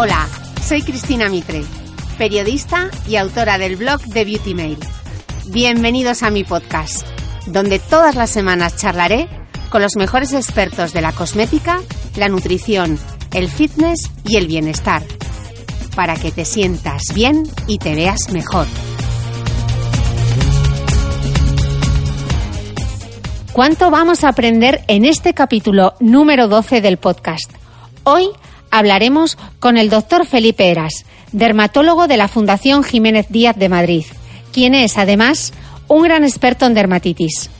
Hola, soy Cristina Mitre, periodista y autora del blog de Beauty Mail. Bienvenidos a mi podcast, donde todas las semanas charlaré con los mejores expertos de la cosmética, la nutrición, el fitness y el bienestar, para que te sientas bien y te veas mejor. ¿Cuánto vamos a aprender en este capítulo número 12 del podcast? Hoy hablaremos con el doctor Felipe Eras, dermatólogo de la Fundación Jiménez Díaz de Madrid, quien es además un gran experto en dermatitis.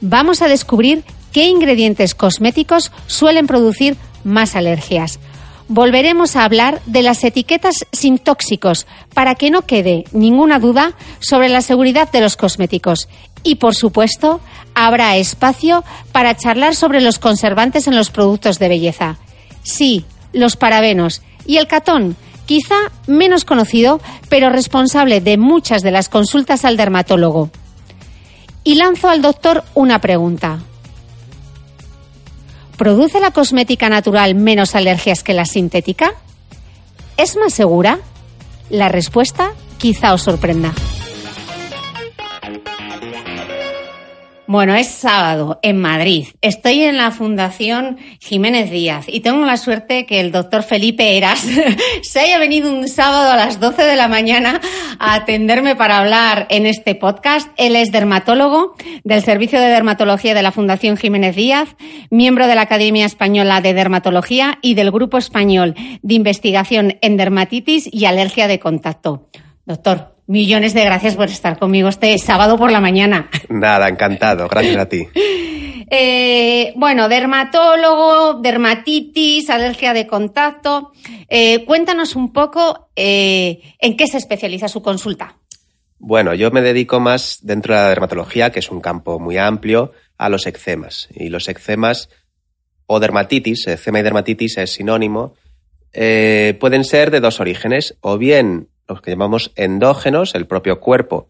Vamos a descubrir qué ingredientes cosméticos suelen producir más alergias. Volveremos a hablar de las etiquetas sin tóxicos para que no quede ninguna duda sobre la seguridad de los cosméticos. Y, por supuesto, habrá espacio para charlar sobre los conservantes en los productos de belleza. Sí, los parabenos y el catón, quizá menos conocido, pero responsable de muchas de las consultas al dermatólogo. Y lanzo al doctor una pregunta. ¿Produce la cosmética natural menos alergias que la sintética? ¿Es más segura? La respuesta quizá os sorprenda. Bueno, es sábado en Madrid. Estoy en la Fundación Jiménez Díaz y tengo la suerte que el doctor Felipe Eras se haya venido un sábado a las 12 de la mañana a atenderme para hablar en este podcast. Él es dermatólogo del Servicio de Dermatología de la Fundación Jiménez Díaz, miembro de la Academia Española de Dermatología y del Grupo Español de Investigación en Dermatitis y Alergia de Contacto. Doctor, Millones de gracias por estar conmigo este sábado por la mañana. Nada, encantado. Gracias a ti. Eh, bueno, dermatólogo, dermatitis, alergia de contacto. Eh, cuéntanos un poco eh, en qué se especializa su consulta. Bueno, yo me dedico más dentro de la dermatología, que es un campo muy amplio, a los eczemas. Y los eczemas o dermatitis, eczema y dermatitis es sinónimo, pueden ser de dos orígenes, o bien los que llamamos endógenos, el propio cuerpo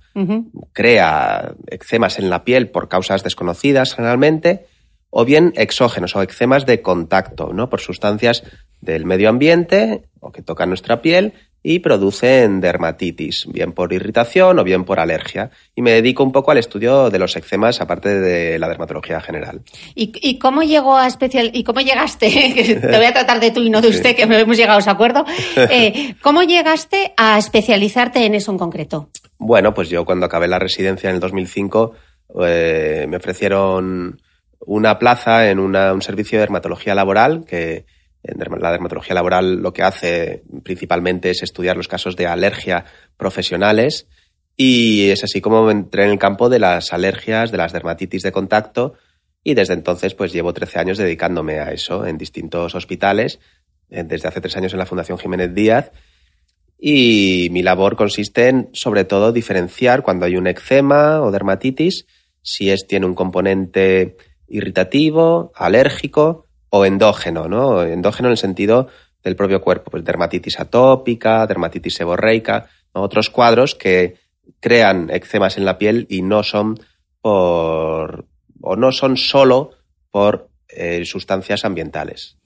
crea eczemas en la piel por causas desconocidas generalmente, o bien exógenos o eczemas de contacto, ¿no? Por sustancias del medio ambiente o que tocan nuestra piel y producen dermatitis, bien por irritación o bien por alergia. Y me dedico un poco al estudio de los eczemas, aparte de la dermatología general. ¿Y, cómo llegó a especial y cómo llegaste? Te voy a tratar de tú y no de usted, que hemos llegado a ese acuerdo. Eh, ¿Cómo llegaste a especializarte en eso en concreto? Bueno, pues yo cuando acabé la residencia en el 2005 eh, me ofrecieron una plaza en un servicio de dermatología laboral que la dermatología laboral lo que hace principalmente es estudiar los casos de alergia profesionales y es así como entré en el campo de las alergias, de las dermatitis de contacto y desde entonces pues llevo 13 años dedicándome a eso en distintos hospitales, eh, desde hace tres años en la Fundación Jiménez Díaz y mi labor consiste en, sobre todo, diferenciar cuando hay un eczema o dermatitis, si es, tiene un componente irritativo, alérgico o endógeno, ¿no? Endógeno en el sentido del propio cuerpo, pues dermatitis atópica, dermatitis seborreica, otros cuadros que crean eczemas en la piel y no son por o no son solo por eh, sustancias ambientales.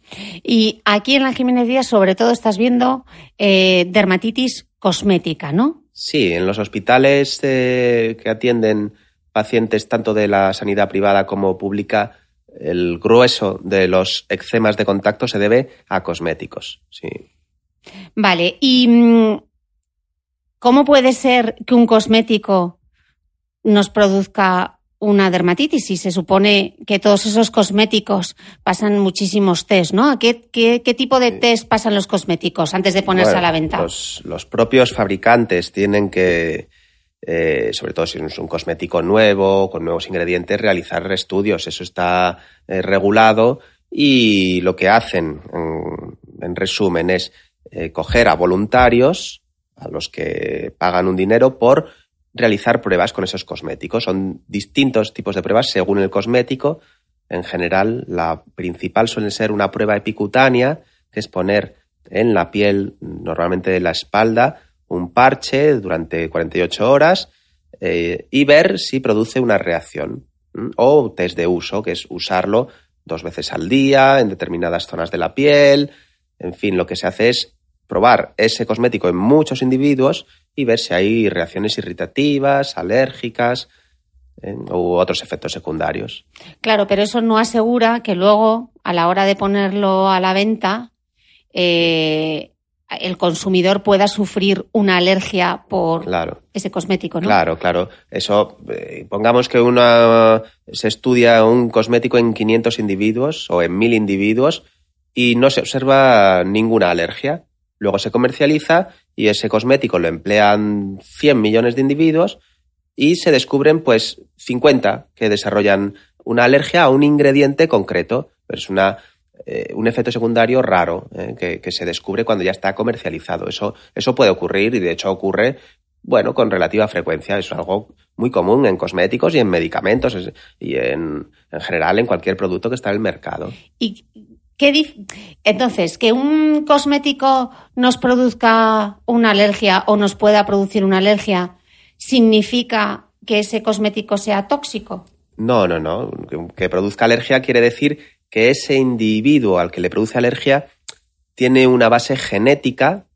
Y aquí en la Jiménez Díaz, sobre todo, estás viendo eh, dermatitis cosmética, ¿no? Sí, en los hospitales eh, que atienden pacientes tanto de la sanidad privada como pública, el grueso de los eczemas de contacto se debe a cosméticos. Sí. Vale, ¿y mm, cómo puede ser que un cosmético nos produzca una dermatitis y se supone que todos esos cosméticos pasan muchísimos test, ¿no? ¿Qué, qué, qué tipo de test pasan los cosméticos antes de ponerse a la venta? Los, propios fabricantes tienen que, eh, sobre todo si es un cosmético nuevo, con nuevos ingredientes, realizar estudios. Eso está eh, regulado y lo que hacen, en, resumen, es eh, coger a voluntarios, a los que pagan un dinero por realizar pruebas con esos cosméticos. Son distintos tipos de pruebas según el cosmético. En general, la principal suele ser una prueba epicutánea, que es poner en la piel, normalmente de la espalda, un parche durante 48 horas eh, y ver si produce una reacción. O test de uso, que es usarlo dos veces al día en determinadas zonas de la piel. En fin, lo que se hace es probar ese cosmético en muchos individuos y ver si hay reacciones irritativas, alérgicas u otros efectos secundarios. Claro, pero eso no asegura que luego, a la hora de ponerlo a la venta, eh, el consumidor pueda sufrir una alergia por ese cosmético, ¿no? Claro, claro. Eso, eh, pongamos que una, se estudia un cosmético en 500 individuos o en 1000 individuos y no se observa ninguna alergia. Luego se comercializa y ese cosmético lo emplean 100 millones de individuos y se descubren pues 50 que desarrollan una alergia a un ingrediente concreto. es una, eh, un efecto secundario raro eh, que, se descubre cuando ya está comercializado. Eso, eso puede ocurrir y de hecho ocurre bueno, con relativa frecuencia. Es algo muy común en cosméticos y en medicamentos y en, en general en cualquier producto que está en el mercado. ¿Y entonces, que un cosmético nos produzca una alergia o nos pueda producir una alergia, ¿significa que ese cosmético sea tóxico? No, no, no. Que produzca alergia quiere decir que ese individuo al que le produce alergia tiene una base genética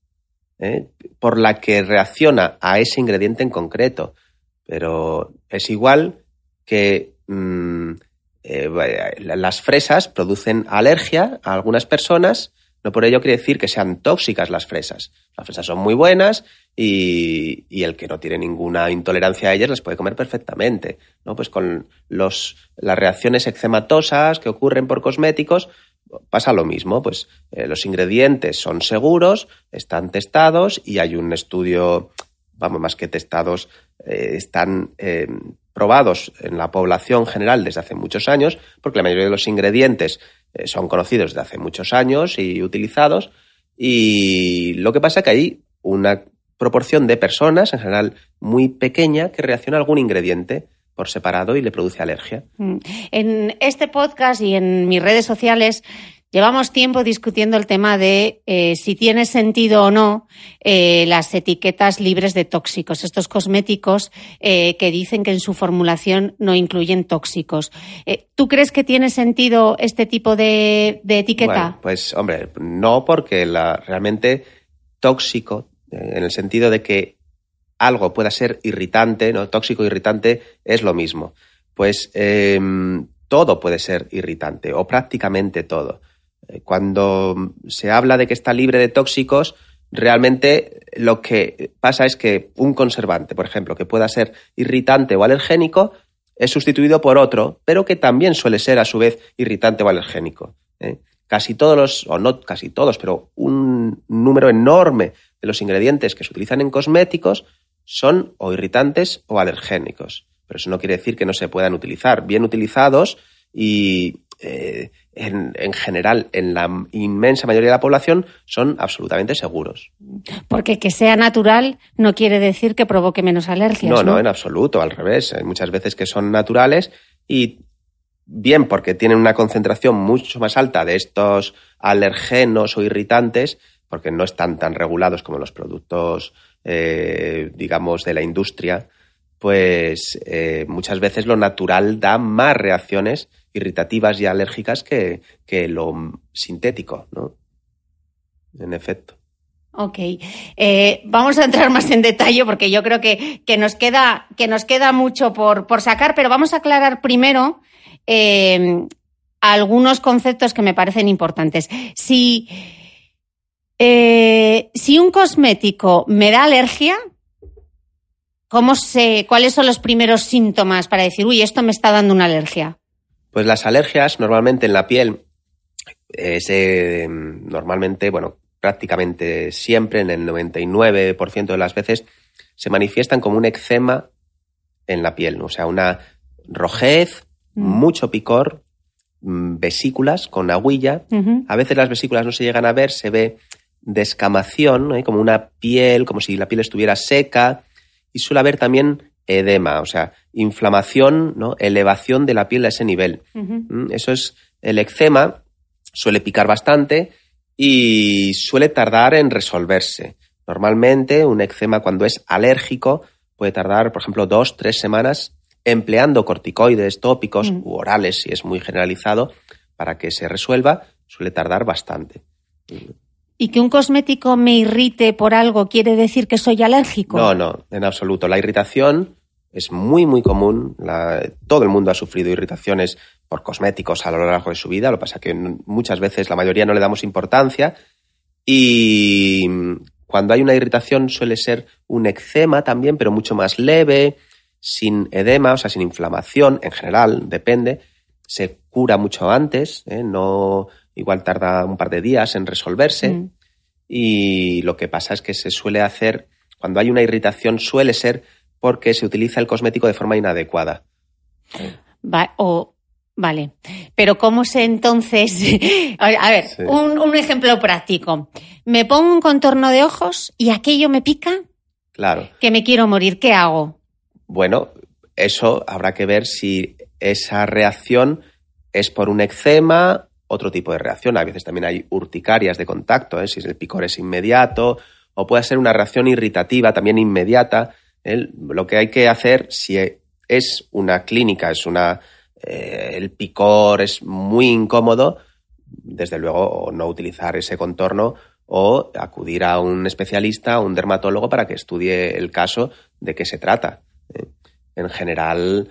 ¿eh? por la que reacciona a ese ingrediente en concreto. Pero es igual que mm, eh, las fresas producen alergia a algunas personas, no por ello quiere decir que sean tóxicas las fresas. Las fresas son muy buenas y, el que no tiene ninguna intolerancia a ellas las puede comer perfectamente. ¿no? Pues con los, las reacciones eczematosas que ocurren por cosméticos pasa lo mismo. Pues eh, los ingredientes son seguros, están testados y hay un estudio, vamos, más que testados, eh, están probados en la población general desde hace muchos años, porque la mayoría de los ingredientes eh, son conocidos desde hace muchos años y utilizados. Y lo que pasa es que hay una proporción de personas, en general muy pequeña, que reacciona a algún ingrediente por separado y le produce alergia. Mm. En este podcast y en mis redes sociales Llevamos tiempo discutiendo el tema de eh, si tiene sentido o no eh, las etiquetas libres de tóxicos, estos cosméticos eh, que dicen que en su formulación no incluyen tóxicos. ¿Tú crees que tiene sentido este tipo de, etiqueta? pues hombre, no porque realmente tóxico, en el sentido de que algo pueda ser irritante, ¿no? tóxico irritante es lo mismo. Pues em, todo puede ser irritante o prácticamente todo. Cuando se habla de que está libre de tóxicos, realmente lo que pasa es que un conservante, por ejemplo, que pueda ser irritante o alergénico, es sustituido por otro, pero que también suele ser a su vez irritante o alergénico. ¿eh? Casi todos los, o no casi todos, pero un número enorme de los ingredientes que se utilizan en cosméticos son o irritantes o alergénicos. Pero eso no quiere decir que no se puedan utilizar. Bien utilizados, y eh, en, general, en la inmensa mayoría de la población, son absolutamente seguros. Porque que sea natural no quiere decir que provoque menos alergias. No, no, en absoluto, al revés. Hay muchas veces que son naturales y bien porque tienen una concentración mucho más alta de estos alergenos o irritantes, porque no están tan regulados como los productos, eh, digamos, de la industria, pues eh, muchas veces lo natural da más reacciones irritativas y alérgicas que, lo sintético, ¿no? En efecto. Ok. Eh, vamos a entrar más en detalle porque yo creo que, nos, queda, que nos queda mucho por, sacar, pero vamos a aclarar primero eh, algunos conceptos que me parecen importantes. Si, si un cosmético me da alergia, ¿cómo sé, ¿cuáles son los primeros síntomas para decir, uy, esto me está dando una alergia? Pues las alergias normalmente en la piel es normalmente, bueno, prácticamente siempre, en el 99% de las veces, se manifiestan como un eczema en la piel, o sea, una rojez, mm. mucho picor, mm, vesículas con aguilla. A veces las vesículas no se llegan a ver, se ve descamación, como una piel, como si la piel estuviera seca, y suele haber también edema, o sea, inflamación, ¿no? elevación de la piel a ese nivel. Mm, eso es el eczema, suele picar bastante y suele tardar en resolverse. Normalmente un eczema cuando es alérgico puede tardar, por ejemplo, dos, tres semanas empleando corticoides tópicos mm. u orales, si es muy generalizado, para que se resuelva, suele tardar bastante. ¿Y que un cosmético me irrite por algo quiere decir que soy alérgico? No, no, en absoluto. La irritación es muy, muy común. todo el mundo ha sufrido irritaciones por cosméticos a lo largo de su vida. Lo que pasa es que muchas veces la mayoría no le damos importancia. Y cuando hay una irritación suele ser un eczema también, pero mucho más leve, sin edema, o sea, sin inflamación en general, depende. Se cura mucho antes, ¿eh? no igual tarda un par de días en resolverse. Mm. Y lo que pasa es que se suele hacer, cuando hay una irritación, suele ser porque se utiliza el cosmético de forma inadecuada. o, vale. Pero ¿cómo sé entonces? a ver, un, un, ejemplo práctico. Me pongo un contorno de ojos y aquello me pica. Claro. Que me quiero morir. ¿Qué hago? Bueno, eso habrá que ver si esa reacción es por un eczema otro tipo de reacción. A veces también hay urticarias de contacto, ¿eh? si el picor es inmediato, o puede ser una reacción irritativa también inmediata. ¿eh? Lo que hay que hacer, si es una clínica, es una eh, el picor es muy incómodo, desde luego no utilizar ese contorno o acudir a un especialista, a un dermatólogo para que estudie el caso de qué se trata. En general,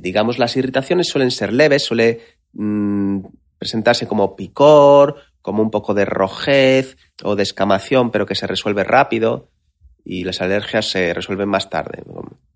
digamos, las irritaciones suelen ser leves, suele mm, presentarse como picor, como un poco de rojez o descamación, pero que se resuelve rápido y las alergias se resuelven más tarde.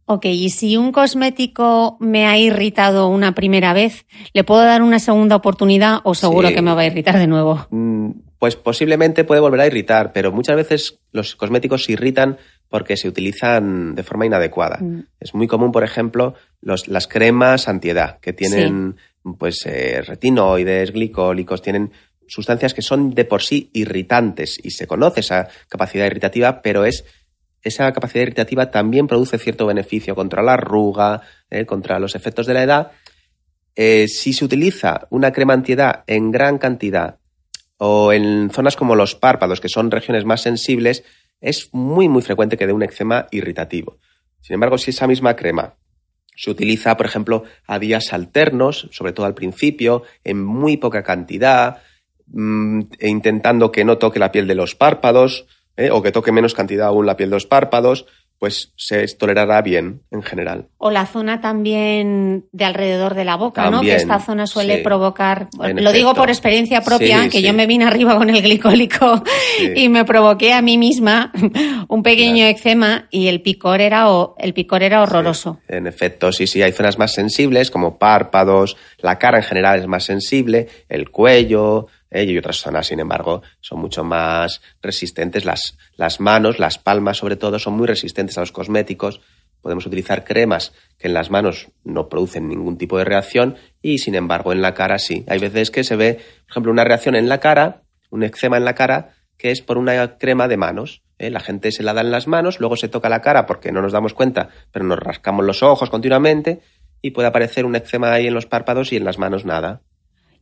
Ok, y si un cosmético me ha irritado una primera vez, ¿le puedo dar una segunda oportunidad o seguro que me va a irritar de nuevo? Mm, pues posiblemente puede volver a irritar, pero muchas veces los cosméticos se irritan porque se utilizan de forma inadecuada. Mm. Es muy común, por ejemplo, las cremas antiedad, que tienen pues eh, retinoides, glicólicos, tienen sustancias que son de por sí irritantes y se conoce esa capacidad irritativa, pero es esa capacidad irritativa también produce cierto beneficio contra la arruga, eh, contra los efectos de la edad. Eh, si se utiliza una crema antiedad en gran cantidad o en zonas como los párpados, que son regiones más sensibles, es muy muy frecuente que dé un eczema irritativo. Sin embargo, si esa misma crema se utiliza, por ejemplo, a días alternos, sobre todo al principio, en muy poca cantidad, mm, e intentando que no toque la piel de los párpados, ¿eh? o que toque menos cantidad aún la piel de los párpados, pues se tolerará bien en general. O la zona también de alrededor de la boca, ¿no? Que esta zona suele provocar, lo digo por experiencia propia, que yo me vine arriba con el glicólico y me provoqué a mí misma un pequeño eczema y el picor era el picor era horroroso. En efecto, sí, sí, hay zonas más sensibles como párpados, la cara en general es más sensible, el cuello, y otras zonas, sin embargo, son mucho más resistentes. Las, las manos, las palmas sobre todo, son muy resistentes a los cosméticos Podemos utilizar cremas que en las manos no producen ningún tipo de reacción y sin embargo en la cara sí. Hay veces que se ve, por ejemplo, una reacción en la cara, un eczema en la cara, que es por una crema de manos. ¿eh? La gente se la da en las manos, luego se toca la cara porque no nos damos cuenta, pero nos rascamos los ojos continuamente y puede aparecer un eczema ahí en los párpados y en las manos nada.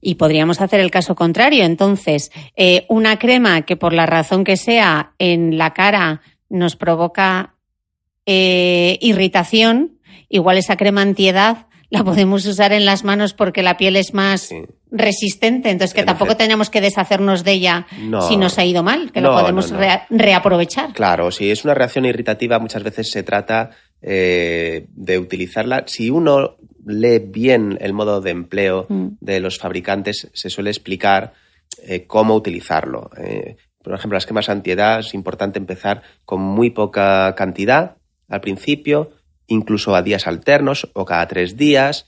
Y podríamos hacer el caso contrario. Entonces, eh, una crema que por la razón que sea en la cara nos provoca eh, irritación, igual esa crema antiedad la podemos usar en las manos porque la piel es más resistente, entonces que tampoco tenemos que deshacernos de ella si nos ha ido mal, que lo podemos reaprovechar. Claro, si es una reacción irritativa muchas veces se trata eh, de utilizarla. Si uno lee bien el modo de empleo mm. de los fabricantes, se suele explicar eh, cómo utilizarlo. por ejemplo, las cremas antiedad es importante empezar con muy poca cantidad al principio, incluso a días alternos o cada tres días.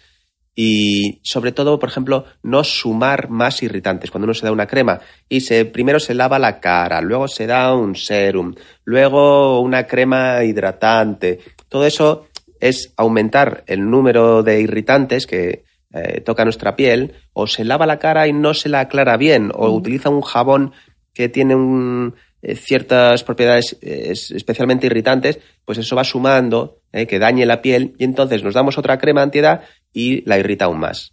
Y sobre todo, por ejemplo, no sumar más irritantes. Cuando uno se da una crema y se, primero se lava la cara, luego se da un serum, luego una crema hidratante. Todo eso es aumentar el número de irritantes que eh, toca nuestra piel, o se lava la cara y no se la aclara bien, o utiliza un jabón que tiene un, eh, ciertas propiedades eh, especialmente irritantes, pues eso va sumando, que dañe la piel y entonces nos damos otra crema antiedad y la irrita aún más.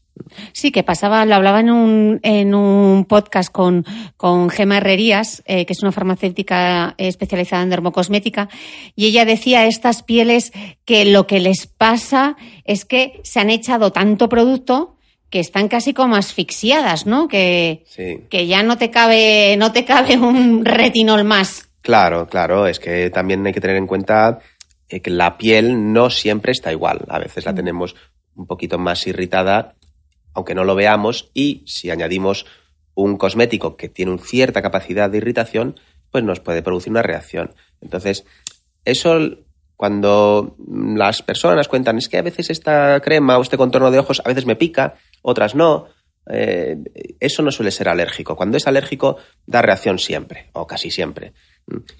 Sí, que pasaba, lo hablaba en un, en un podcast con, con Gema Herrerías, que es una farmacéutica especializada en dermocosmética, y ella decía estas pieles que lo que les pasa es que se han echado tanto producto que están casi como asfixiadas, ¿no? Que, que ya no te cabe, no te cabe un retinol más. Claro, claro, es que también hay que tener en cuenta eh, que la piel no siempre está igual. A veces la mm. tenemos un poquito más irritada, aunque no lo veamos, y si añadimos un cosmético que tiene una cierta capacidad de irritación, pues nos puede producir una reacción. Entonces, eso cuando las personas cuentan, es que a veces esta crema o este contorno de ojos a veces me pica, otras no. Eh, eso no suele ser alérgico. Cuando es alérgico, da reacción siempre, o casi siempre.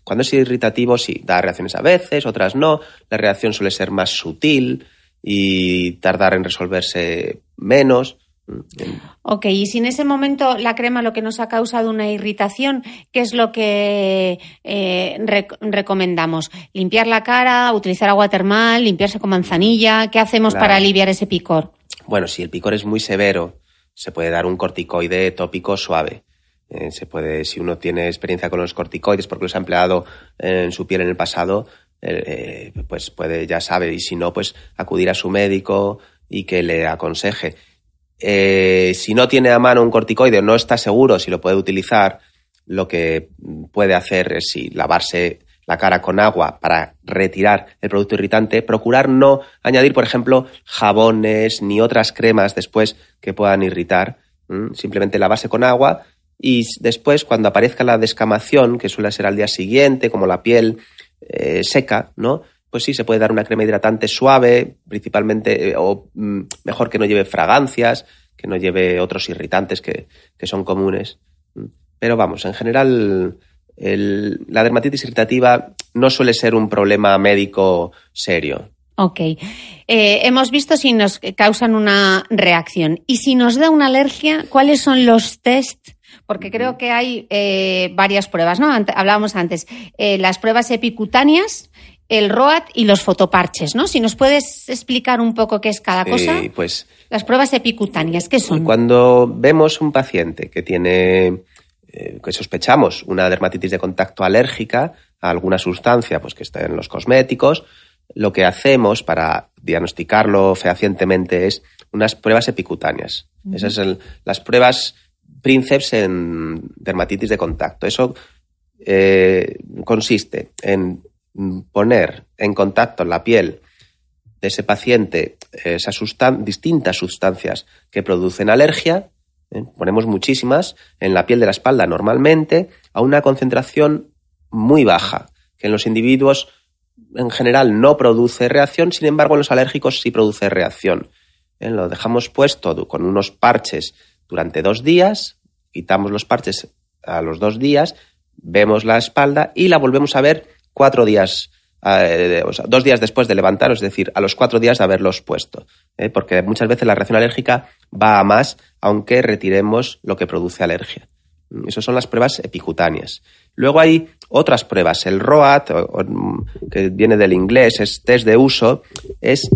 Cuando es irritativo, sí, da reacciones a veces, otras no. La reacción suele ser más sutil y tardar en resolverse menos. Ok, y si en ese momento la crema lo que nos ha causado una irritación, ¿qué es lo que eh, recomendamos? ¿Limpiar la cara, utilizar agua termal, limpiarse con manzanilla? ¿Qué hacemos para aliviar ese picor? Bueno, si el picor es muy severo, se puede dar un corticoide tópico suave. Eh, se puede, si uno tiene experiencia con los corticoides porque los ha empleado en su piel en el pasado, eh, pues puede, ya sabe, y si no, pues acudir a su médico y que le aconseje. Eh, si no tiene a mano un corticoide o no está seguro si lo puede utilizar, lo que puede hacer es si lavarse la cara con agua para retirar el producto irritante, procurar no añadir, por ejemplo, jabones ni otras cremas después que puedan irritar. Simplemente lavarse con agua y después, cuando aparezca la descamación, que suele ser al día siguiente, como la piel eh, seca, ¿no? Pues sí, se puede dar una crema hidratante suave, principalmente, eh, o mm, mejor que no lleve fragancias, que no lleve otros irritantes que, que son comunes. Pero vamos, en general, la dermatitis irritativa no suele ser un problema médico serio. Ok. Eh, hemos visto si nos causan una reacción. Y si nos da una alergia, ¿cuáles son los test? Porque creo que hay eh, varias pruebas, ¿no? hablábamos antes. Eh, las pruebas epicutáneas, el ROAT y los fotoparches, ¿no? Si nos puedes explicar un poco qué es cada cosa. pues. Las pruebas epicutáneas, ¿qué son? Cuando vemos un paciente que tiene eh, que sospechamos una dermatitis de contacto alérgica a alguna sustancia pues, que está en los cosméticos, lo que hacemos para diagnosticarlo fehacientemente es unas pruebas epicutáneas. Esas son las pruebas Princeps en dermatitis de contacto. Eso eh, consiste en poner en contacto la piel de ese paciente esas distintas sustancias que producen alergia ¿eh? ponemos muchísimas en la piel de la espalda normalmente a una concentración muy baja, que en los individuos en general no produce reacción, sin embargo en los alérgicos sí produce reacción. ¿Eh? Lo dejamos puesto con unos parches durante dos días, quitamos los parches a los dos días, vemos la espalda y la volvemos a ver cuatro días eh, o sea, dos días después de levantaros, es decir, a los cuatro días de haberlos puesto. ¿eh? Porque muchas veces la reacción alérgica va a más, aunque retiremos lo que produce alergia. Mm, Esas son las pruebas epicutáneas. Luego hay otras pruebas. El ROAT, o, que viene del inglés, es test de uso, es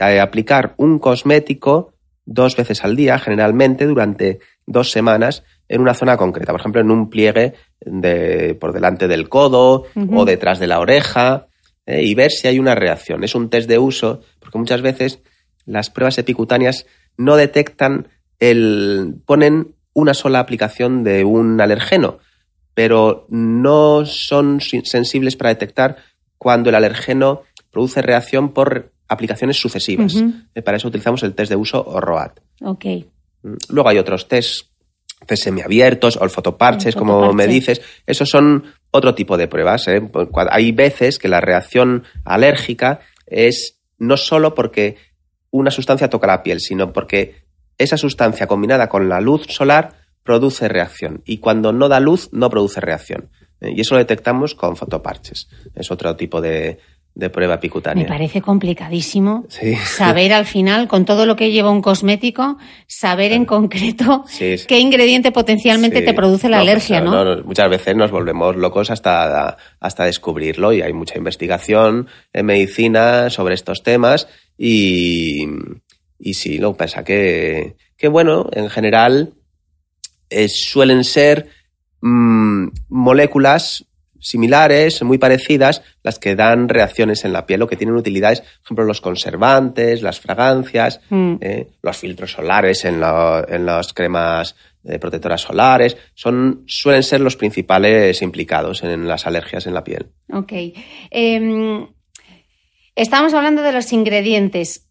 eh, aplicar un cosmético dos veces al día, generalmente durante dos semanas, en una zona concreta. Por ejemplo, en un pliegue de, por delante del codo o detrás de la oreja, eh, y ver si hay una reacción. Es un test de uso, porque muchas veces las pruebas epicutáneas no detectan el. ponen una sola aplicación de un alergeno, pero no son si- sensibles para detectar cuando el alergeno produce reacción por aplicaciones sucesivas. Eh, Para eso utilizamos el test de uso o ROAT. Mm, Luego hay otros test, test semiabiertos o el fotoparches, El como me dices. Esos son otro tipo de pruebas. ¿eh? Hay veces que la reacción alérgica es no solo porque una sustancia toca la piel, sino porque esa sustancia combinada con la luz solar produce reacción. Y cuando no da luz, no produce reacción. ¿eh? Y eso lo detectamos con fotoparches. Es otro tipo de, de prueba Me epicutánea. parece complicadísimo Sí. saber al final, con todo lo que lleva un cosmético, saber en concreto Sí, sí. qué ingrediente potencialmente te produce la No, pues, alergia, ¿no? no, Muchas veces nos volvemos locos hasta, hasta descubrirlo y hay mucha investigación en medicina sobre estos temas y, y sí, lo que pasa que, que bueno, en general eh, suelen ser mm, moléculas similares, muy parecidas, las que dan reacciones en la piel, o que tienen utilidades, por ejemplo, los conservantes, las fragancias, Mm. eh, los filtros solares en, la- en las cremas eh, protectoras solares, son, suelen ser los principales implicados en las alergias en la piel. Ok. Em, estamos hablando de los ingredientes.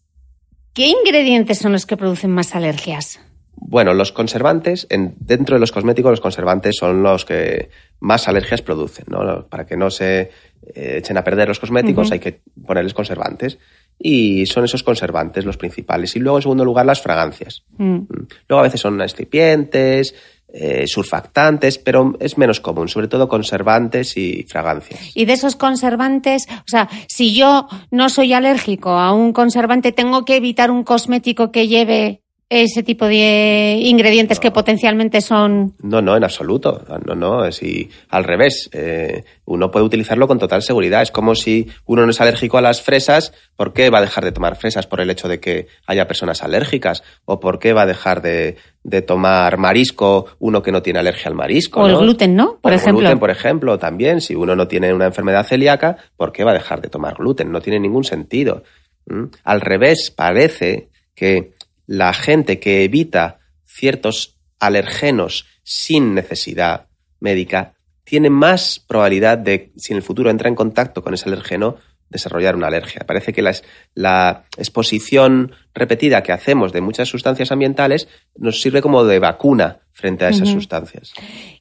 ¿Qué ingredientes son los que producen más alergias? Bueno, los conservantes, en- dentro de los cosméticos, los conservantes son los que más alergias producen, ¿no? Para que no se eh, echen a perder los cosméticos hay que ponerles conservantes. Y son esos conservantes los principales. Y luego, en segundo lugar, las fragancias. Mm. Mm. Luego a veces son excipientes, eh, surfactantes, pero es menos común, sobre todo conservantes y fragancias. Y de esos conservantes, o sea, si yo no soy alérgico a un conservante, tengo que evitar un cosmético que lleve ese tipo de ingredientes que potencialmente son. No, no, en absoluto. No, no, es y al revés. Eh, uno puede utilizarlo con total seguridad. Es como si uno no es alérgico a las fresas, ¿por qué va a dejar de tomar fresas por el hecho de que haya personas alérgicas? ¿O por qué va a dejar de, de tomar marisco uno que no tiene alergia al marisco? O el gluten, ¿no? Por O el ejemplo. gluten, por ejemplo, también. Si uno no tiene una enfermedad celíaca, ¿por qué va a dejar de tomar gluten? No tiene ningún sentido. ¿Mm? Al revés, parece que la gente que evita ciertos alergenos sin necesidad médica tiene más probabilidad de, si en el futuro entra en contacto con ese alergeno, desarrollar una alergia. Parece que la, exposición repetida que hacemos de muchas sustancias ambientales nos sirve como de vacuna frente a esas sustancias.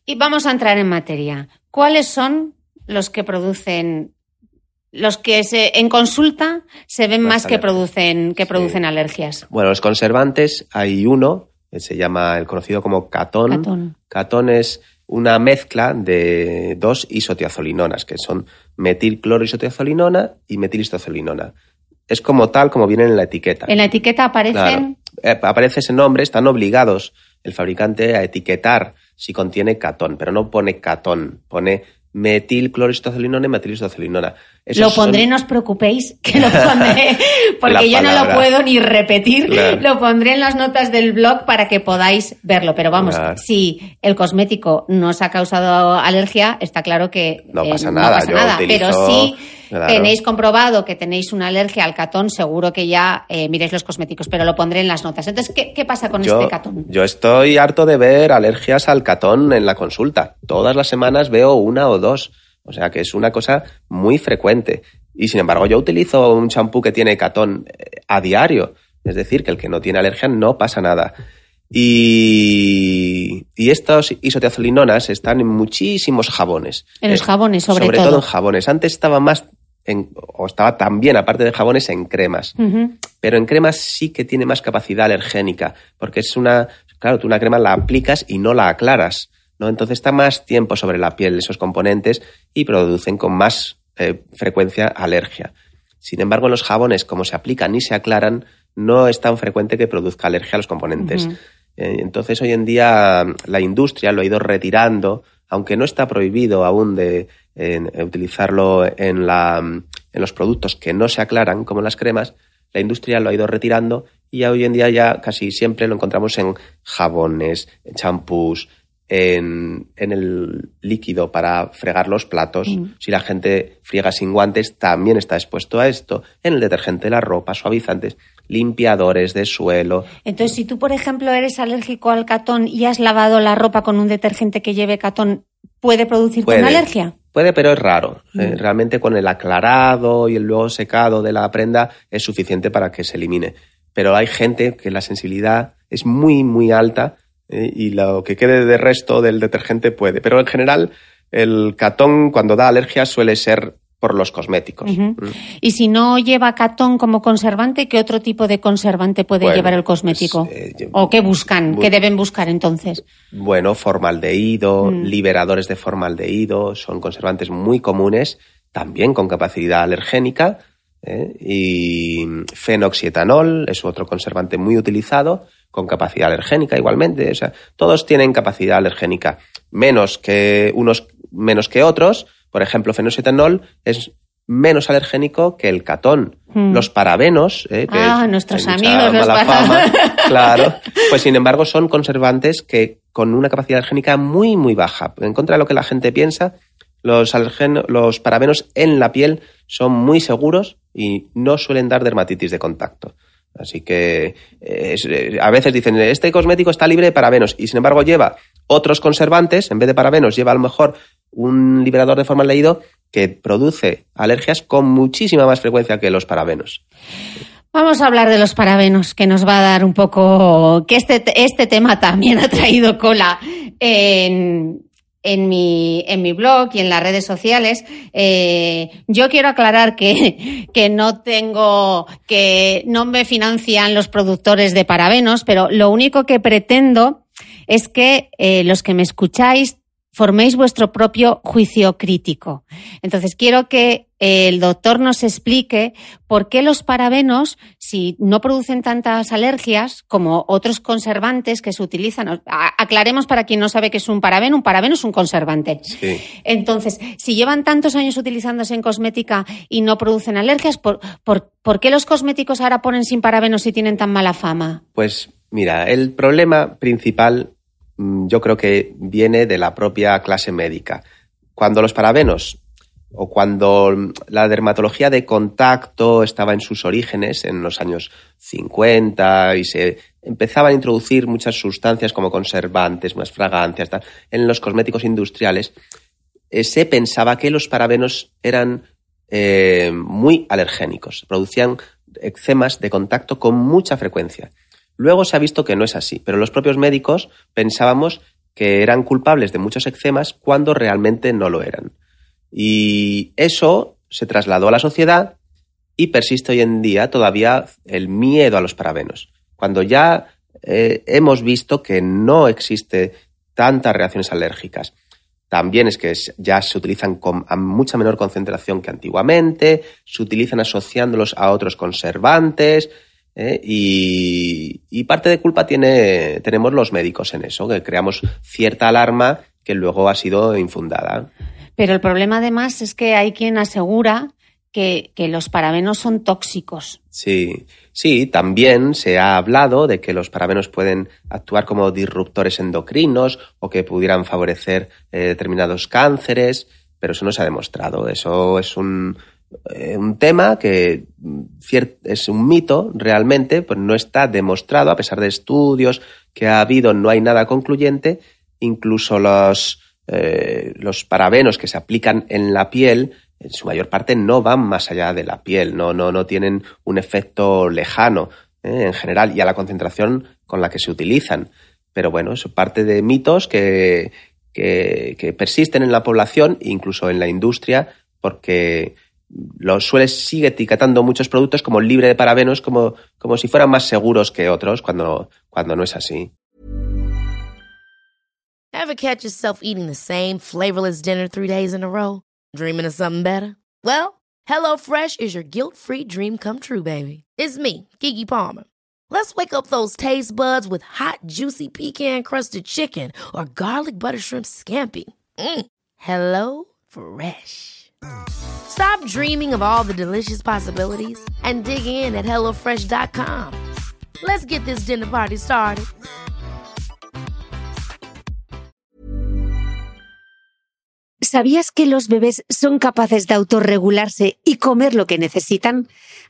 Y vamos a entrar en materia. ¿Cuáles son los que producen, los que se, en consulta se ven Más más que producen, que Sí. producen alergias? Bueno, los conservantes hay uno que se llama el conocido como catón. Catón. Catón es una mezcla de dos isotiazolinonas, que son metilcloroisotiazolinona y metilistozolinona. Es como tal como viene en la etiqueta. En la etiqueta aparecen. Claro. Eh, aparece ese nombre, están obligados el fabricante a etiquetar si contiene catón, pero no pone catón, pone metilcloroisotiazolinona y metilistozolinona. Esos Lo son- pondré, no os preocupéis, que lo pondré, porque yo no lo puedo ni repetir. Claro. Lo pondré en las notas del blog para que podáis verlo. Pero vamos, Claro. si el cosmético no os ha causado alergia, está claro que No eh, pasa nada, nada. utilizo- Pero si claro. tenéis comprobado que tenéis una alergia al catón, seguro que ya eh, miréis los cosméticos, pero lo pondré en las notas. Entonces, ¿qué, qué pasa con yo, este catón? yo estoy harto de ver alergias al catón en la consulta. Todas las semanas veo una o dos. O sea que es una cosa muy frecuente. Y sin embargo, yo utilizo un champú que tiene catón eh, a diario. Es decir, que el que no tiene alergia no pasa nada. Y, y estas isotiazolinonas están en muchísimos jabones. En los Eh, jabones, sobre, sobre todo. todo en jabones. Antes estaba más, en- o estaba también, aparte de jabones, en cremas pero en cremas sí que tiene más capacidad alergénica, porque es una, claro, tú una crema la aplicas y no la aclaras, ¿no? Entonces está más tiempo sobre la piel esos componentes y producen con más eh, frecuencia alergia. Sin embargo, en los jabones, como se aplican y se aclaran, no es tan frecuente que produzca alergia a los componentes. Eh, entonces, hoy en día la industria lo ha ido retirando, aunque no está prohibido aún de utilizarlo en, la, en los productos que no se aclaran, como las cremas, la industria lo ha ido retirando y hoy en día ya casi siempre lo encontramos en jabones, en champús, en, el líquido para fregar los platos. Mm. Si la gente friega sin guantes, también está expuesto a esto. En el detergente de la ropa, suavizantes, limpiadores de suelo. Entonces, si tú, por ejemplo, eres alérgico al catón y has lavado la ropa con un detergente que lleve catón, ¿puede producirte una alergia? Puede, pero es raro. Eh, mm. realmente con el aclarado y el luego secado de la prenda es suficiente para que se elimine. Pero hay gente que la sensibilidad es muy, muy alta eh, y lo que quede de resto del detergente puede. Pero en general, el catón cuando da alergia suele ser por los cosméticos. Mm. Y si no lleva catón como conservante, ¿qué otro tipo de conservante puede llevar el cosmético? Pues, eh, ¿O qué buscan? ¿Qué deben buscar entonces? Bueno, formaldehído, mm. liberadores de formaldehído, son conservantes muy comunes, también con capacidad alergénica. ¿eh? Y fenoxietanol es otro conservante muy utilizado con capacidad alergénica igualmente. O sea, todos tienen capacidad alergénica, menos que unos menos que otros. Por ejemplo, fenoxetanol es menos alergénico que el catón. Hmm. Los parabenos, eh, que ah, nuestros amigos los fama, claro, pues sin embargo son conservantes que con una capacidad alergénica muy muy baja. En contra de lo que la gente piensa, los, los parabenos en la piel son muy seguros y no suelen dar dermatitis de contacto. Así que eh, eh, a veces dicen, este cosmético está libre de parabenos y sin embargo lleva otros conservantes, en vez de parabenos lleva a lo mejor un liberador de formaldehído que produce alergias con muchísima más frecuencia que los parabenos. Vamos a hablar de los parabenos, que nos va a dar un poco, que este, este tema también ha traído cola en, en mi, en mi blog y en las redes sociales. Eh, yo quiero aclarar que, que no tengo, que no me financian los productores de parabenos, pero lo único que pretendo es que eh, los que me escucháis forméis vuestro propio juicio crítico. Entonces, quiero que el doctor nos explique por qué los parabenos, si no producen tantas alergias como otros conservantes que se utilizan, aclaremos para quien no sabe qué es un parabeno, un parabeno es un conservante. Entonces, si llevan tantos años utilizándose en cosmética y no producen alergias, ¿por, por qué los cosméticos ahora ponen sin parabenos y tienen tan mala fama? Pues mira, el problema principal yo creo que viene de la propia clase médica. Cuando los parabenos o cuando la dermatología de contacto estaba en sus orígenes, en los años 50, y se empezaban a introducir muchas sustancias como conservantes, más fragancias, en los cosméticos industriales, eh, se pensaba que los parabenos eran eh, muy alergénicos, producían eczemas de contacto con mucha frecuencia. Luego se ha visto que no es así, pero los propios médicos pensábamos que eran culpables de muchos eczemas cuando realmente no lo eran. Y eso se trasladó a la sociedad y persiste hoy en día todavía el miedo a los parabenos. Cuando ya eh, hemos visto que no existe tantas reacciones alérgicas. También es que ya se utilizan con, a mucha menor concentración que antiguamente, se utilizan asociándolos a otros conservantes, ¿eh? y, parte de culpa tiene, tenemos los médicos en eso, que creamos cierta alarma que luego ha sido infundada. Pero el problema además es que hay quien asegura que, los parabenos son tóxicos. Sí, sí, también se ha hablado de que los parabenos pueden actuar como disruptores endocrinos o que pudieran favorecer eh, determinados cánceres, pero eso no se ha demostrado. Eso es un, eh, un tema que mm, es un mito realmente, pues no está demostrado, a pesar de estudios que ha habido, no hay nada concluyente. Incluso los, eh, los parabenos que se aplican en la piel, en su mayor parte no van más allá de la piel, no, no, no tienen un efecto lejano ¿eh? en general y a la concentración con la que se utilizan. Pero bueno, es parte de mitos que, que persisten en la población, incluso en la industria, porque lo suele sigue etiquetando muchos productos como libre de parabenos, como, como si fueran más seguros que otros, cuando, cuando no es así. Ever catch yourself eating the same flavorless dinner three days in a row? Dreaming of something better? Well, HelloFresh is your guilt-free dream come true, baby. It's me, Kiki Palmer. Let's wake up those taste buds with hot, juicy pecan-crusted chicken or garlic butter shrimp scampi. Mm. Hello Fresh. Stop dreaming of all the delicious possibilities and dig in at HelloFresh.com. Let's get this dinner party started. ¿Sabías que los bebés son capaces de autorregularse y comer lo que necesitan?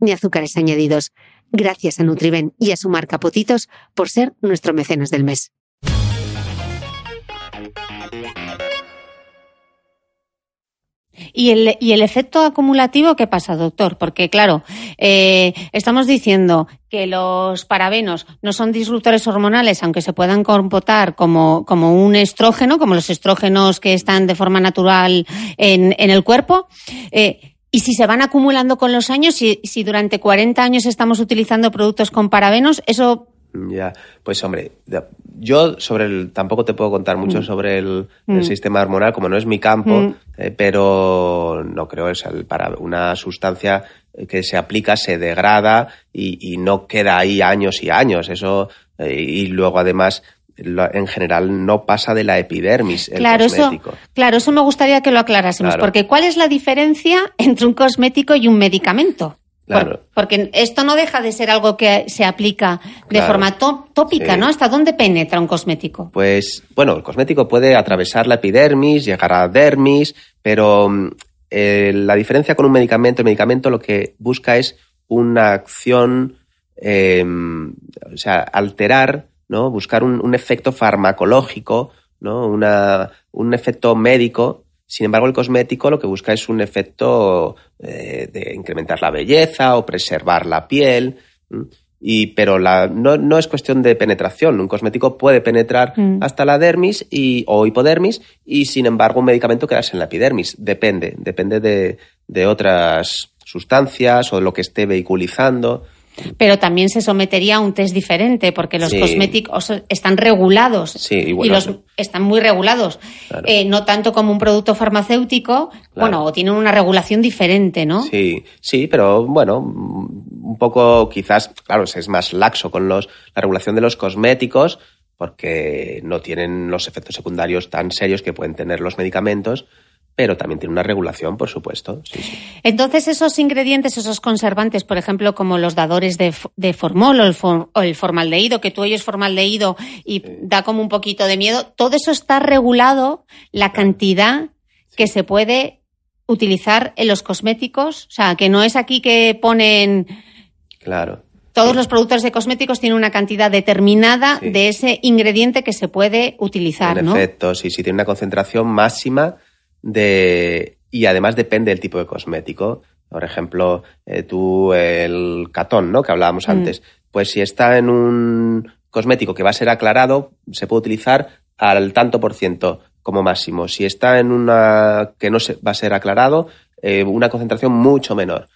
ni azúcares añadidos. Gracias a Nutriben y a su marca Potitos por ser nuestro mecenas del mes. ¿Y el, ¿Y el efecto acumulativo qué pasa, doctor? Porque, claro, eh, estamos diciendo que los parabenos no son disruptores hormonales, aunque se puedan comportar como, como un estrógeno, como los estrógenos que están de forma natural en, en el cuerpo. Eh, y si se van acumulando con los años, si, si durante 40 años estamos utilizando productos con parabenos, eso ya, pues hombre, yo sobre el, tampoco te puedo contar mucho mm. sobre el, el, mm. sistema hormonal, como no es mi campo, mm. eh, pero no creo es el, para una sustancia que se aplica se degrada y, y no queda ahí años y años. Eso eh, y luego además en general no pasa de la epidermis el claro, cosmético. Eso, claro, eso me gustaría que lo aclarásemos, claro. porque ¿cuál es la diferencia entre un cosmético y un medicamento? Claro. Por, porque esto no deja de ser algo que se aplica de claro. forma tópica, sí. ¿no? ¿Hasta dónde penetra un cosmético? Pues, bueno, el cosmético puede atravesar la epidermis, llegar a dermis, pero eh, la diferencia con un medicamento, el medicamento lo que busca es una acción, eh, o sea, alterar ¿no? Buscar un, un efecto farmacológico, ¿no? Una, un efecto médico. Sin embargo, el cosmético lo que busca es un efecto eh, de incrementar la belleza o preservar la piel. Y, pero la, no, no, es cuestión de penetración. Un cosmético puede penetrar mm. hasta la dermis y, o hipodermis y, sin embargo, un medicamento quedarse en la epidermis. Depende, depende de, de otras sustancias o de lo que esté vehiculizando pero también se sometería a un test diferente porque los sí. cosméticos están regulados sí, y, bueno, y los están muy regulados, claro. eh, no tanto como un producto farmacéutico, claro. bueno, o tienen una regulación diferente, ¿no? Sí, sí, pero bueno, un poco quizás, claro, es más laxo con los, la regulación de los cosméticos porque no tienen los efectos secundarios tan serios que pueden tener los medicamentos pero también tiene una regulación, por supuesto. Sí, sí. Entonces, esos ingredientes, esos conservantes, por ejemplo, como los dadores de, de formol o el, for, o el, formaldehído, que tú oyes formaldehído y sí. da como un poquito de miedo, todo eso está regulado, la cantidad que se puede utilizar en los cosméticos. O sea, que no es aquí que ponen. Claro. Todos los productos de cosméticos tienen una cantidad determinada de ese ingrediente que se puede utilizar, en ¿no? efecto, sí, sí, tiene una concentración máxima de y además depende del tipo de cosmético. Por ejemplo, eh, tú el catón, ¿no? Que hablábamos mm. antes. Pues si está en un cosmético que va a ser aclarado, se puede utilizar al tanto por ciento como máximo. Si está en una que no se, va a ser aclarado, eh, una concentración mucho menor.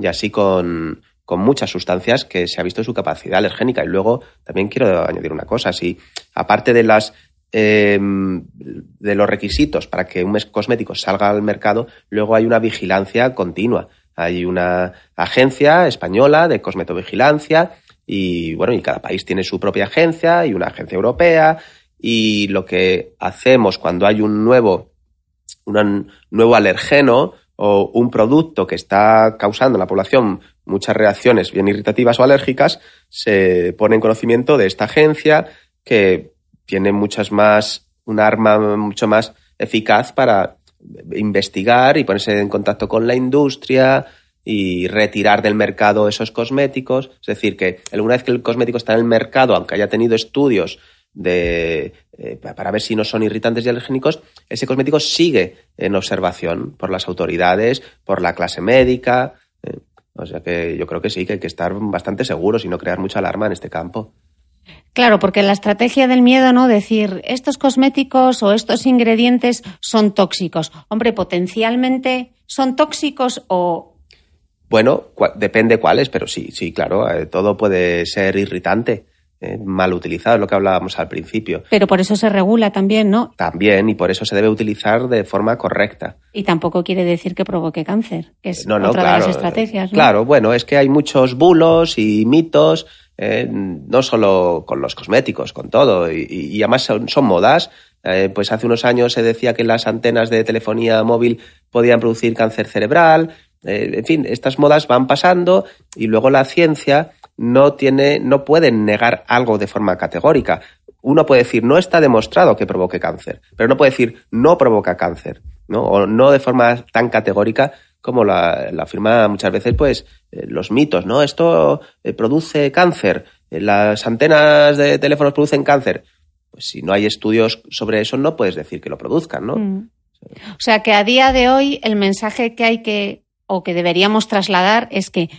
Y así con, con muchas sustancias que se ha visto su capacidad alergénica. Y luego también quiero añadir una cosa. Si aparte de las eh, de los requisitos para que un cosmético salga al mercado, luego hay una vigilancia continua. Hay una agencia española de cosmetovigilancia y bueno, y cada país tiene su propia agencia y una agencia europea y lo que hacemos cuando hay un nuevo, un nuevo alergeno o un producto que está causando en la población muchas reacciones bien irritativas o alérgicas, se pone en conocimiento de esta agencia que tiene muchas más, un arma mucho más eficaz para investigar y ponerse en contacto con la industria y retirar del mercado esos cosméticos. Es decir, que alguna vez que el cosmético está en el mercado, aunque haya tenido estudios de, eh, para ver si no son irritantes y alergénicos, ese cosmético sigue en observación por las autoridades, por la clase médica. Eh, o sea que yo creo que sí, que hay que estar bastante seguros y no crear mucha alarma en este campo. Claro, porque la estrategia del miedo, ¿no? Decir, estos cosméticos o estos ingredientes son tóxicos. Hombre, potencialmente son tóxicos o. Bueno, depende cuáles, pero sí, sí, claro, eh, todo puede ser irritante. Eh, mal utilizado, es lo que hablábamos al principio. Pero por eso se regula también, ¿no? También, y por eso se debe utilizar de forma correcta. Y tampoco quiere decir que provoque cáncer, que es otra de las estrategias. ¿no? Claro, bueno, es que hay muchos bulos y mitos, eh, no solo con los cosméticos, con todo, y, además son, modas. Eh, pues hace unos años se decía que las antenas de telefonía móvil podían producir cáncer cerebral. en fin, estas modas van pasando y luego la ciencia no tiene, no pueden negar algo de forma categórica. Uno puede decir no está demostrado que provoque cáncer, pero no puede decir no provoca cáncer, ¿no? O no de forma tan categórica como la, afirma muchas veces, pues, eh, los mitos, ¿no? Esto eh, produce cáncer, eh, las antenas de teléfonos producen cáncer. Pues si no hay estudios sobre eso, no puedes decir que lo produzcan, ¿no? Mm. O sea que a día de hoy el mensaje que hay que, o que deberíamos trasladar es que